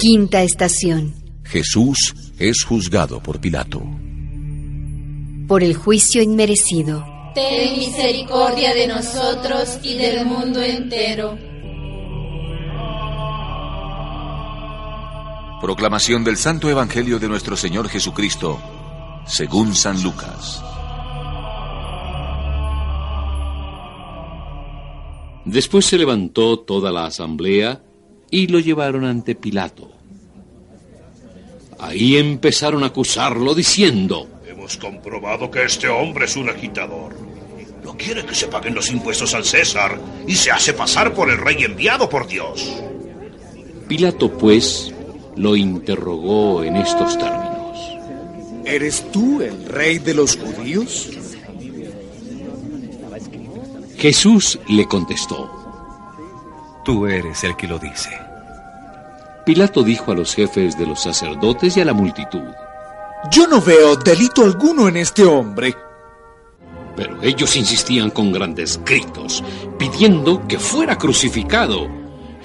Quinta estación. Jesús es juzgado por Pilato. Por el juicio inmerecido. Ten misericordia de nosotros y del mundo entero. Proclamación del Santo Evangelio de nuestro Señor Jesucristo, según San Lucas. Después se levantó toda la asamblea y lo llevaron ante Pilato. Ahí empezaron a acusarlo diciendo, Hemos comprobado que este hombre es un agitador. No quiere que se paguen los impuestos al César y se hace pasar por el rey enviado por Dios. Pilato pues lo interrogó en estos términos. ¿Eres tú el rey de los judíos? Jesús le contestó, Tú eres el que lo dice. Pilato dijo a los jefes de los sacerdotes y a la multitud, Yo no veo delito alguno en este hombre. Pero ellos insistían con grandes gritos, pidiendo que fuera crucificado,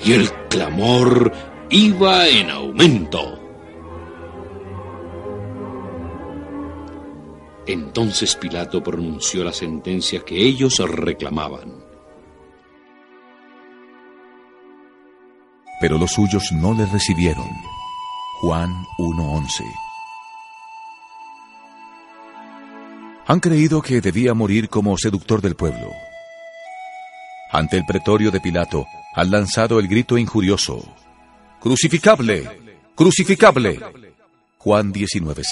y el clamor iba en aumento. Entonces Pilato pronunció la sentencia que ellos reclamaban. Pero los suyos no le recibieron. Juan 1.11 Han creído que debía morir como seductor del pueblo. Ante el pretorio de Pilato han lanzado el grito injurioso. ¡Crucificable! ¡Crucificable! Juan 19.6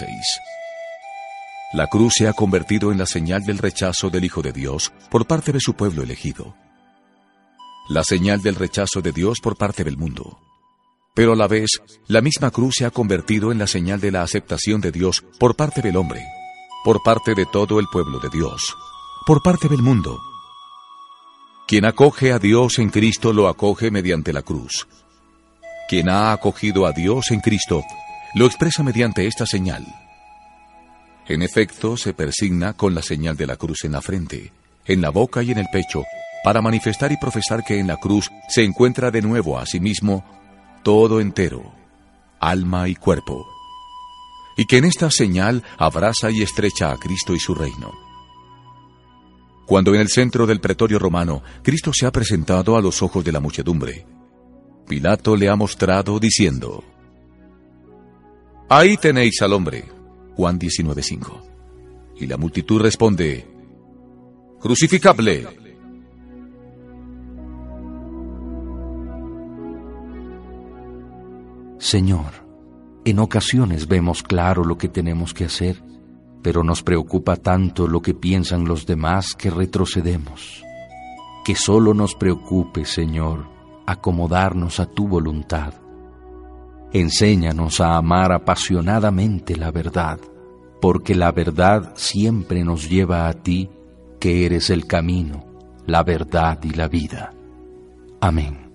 La cruz se ha convertido en la señal del rechazo del Hijo de Dios por parte de su pueblo elegido. La señal del rechazo de Dios por parte del mundo. Pero a la vez, la misma cruz se ha convertido en la señal de la aceptación de Dios por parte del hombre, por parte de todo el pueblo de Dios, por parte del mundo. Quien acoge a Dios en Cristo lo acoge mediante la cruz. Quien ha acogido a Dios en Cristo lo expresa mediante esta señal. En efecto, se persigna con la señal de la cruz en la frente, en la boca y en el pecho, para manifestar y profesar que en la cruz se encuentra de nuevo a sí mismo todo entero, alma y cuerpo, y que en esta señal abraza y estrecha a Cristo y su reino. Cuando en el centro del pretorio romano Cristo se ha presentado a los ojos de la muchedumbre, Pilato le ha mostrado diciendo, Ahí tenéis al hombre. Juan 19:5. Y la multitud responde, Crucificable. Señor, en ocasiones vemos claro lo que tenemos que hacer, pero nos preocupa tanto lo que piensan los demás que retrocedemos. Que solo nos preocupe, Señor, acomodarnos a tu voluntad. Enséñanos a amar apasionadamente la verdad, porque la verdad siempre nos lleva a ti, que eres el camino, la verdad y la vida. Amén.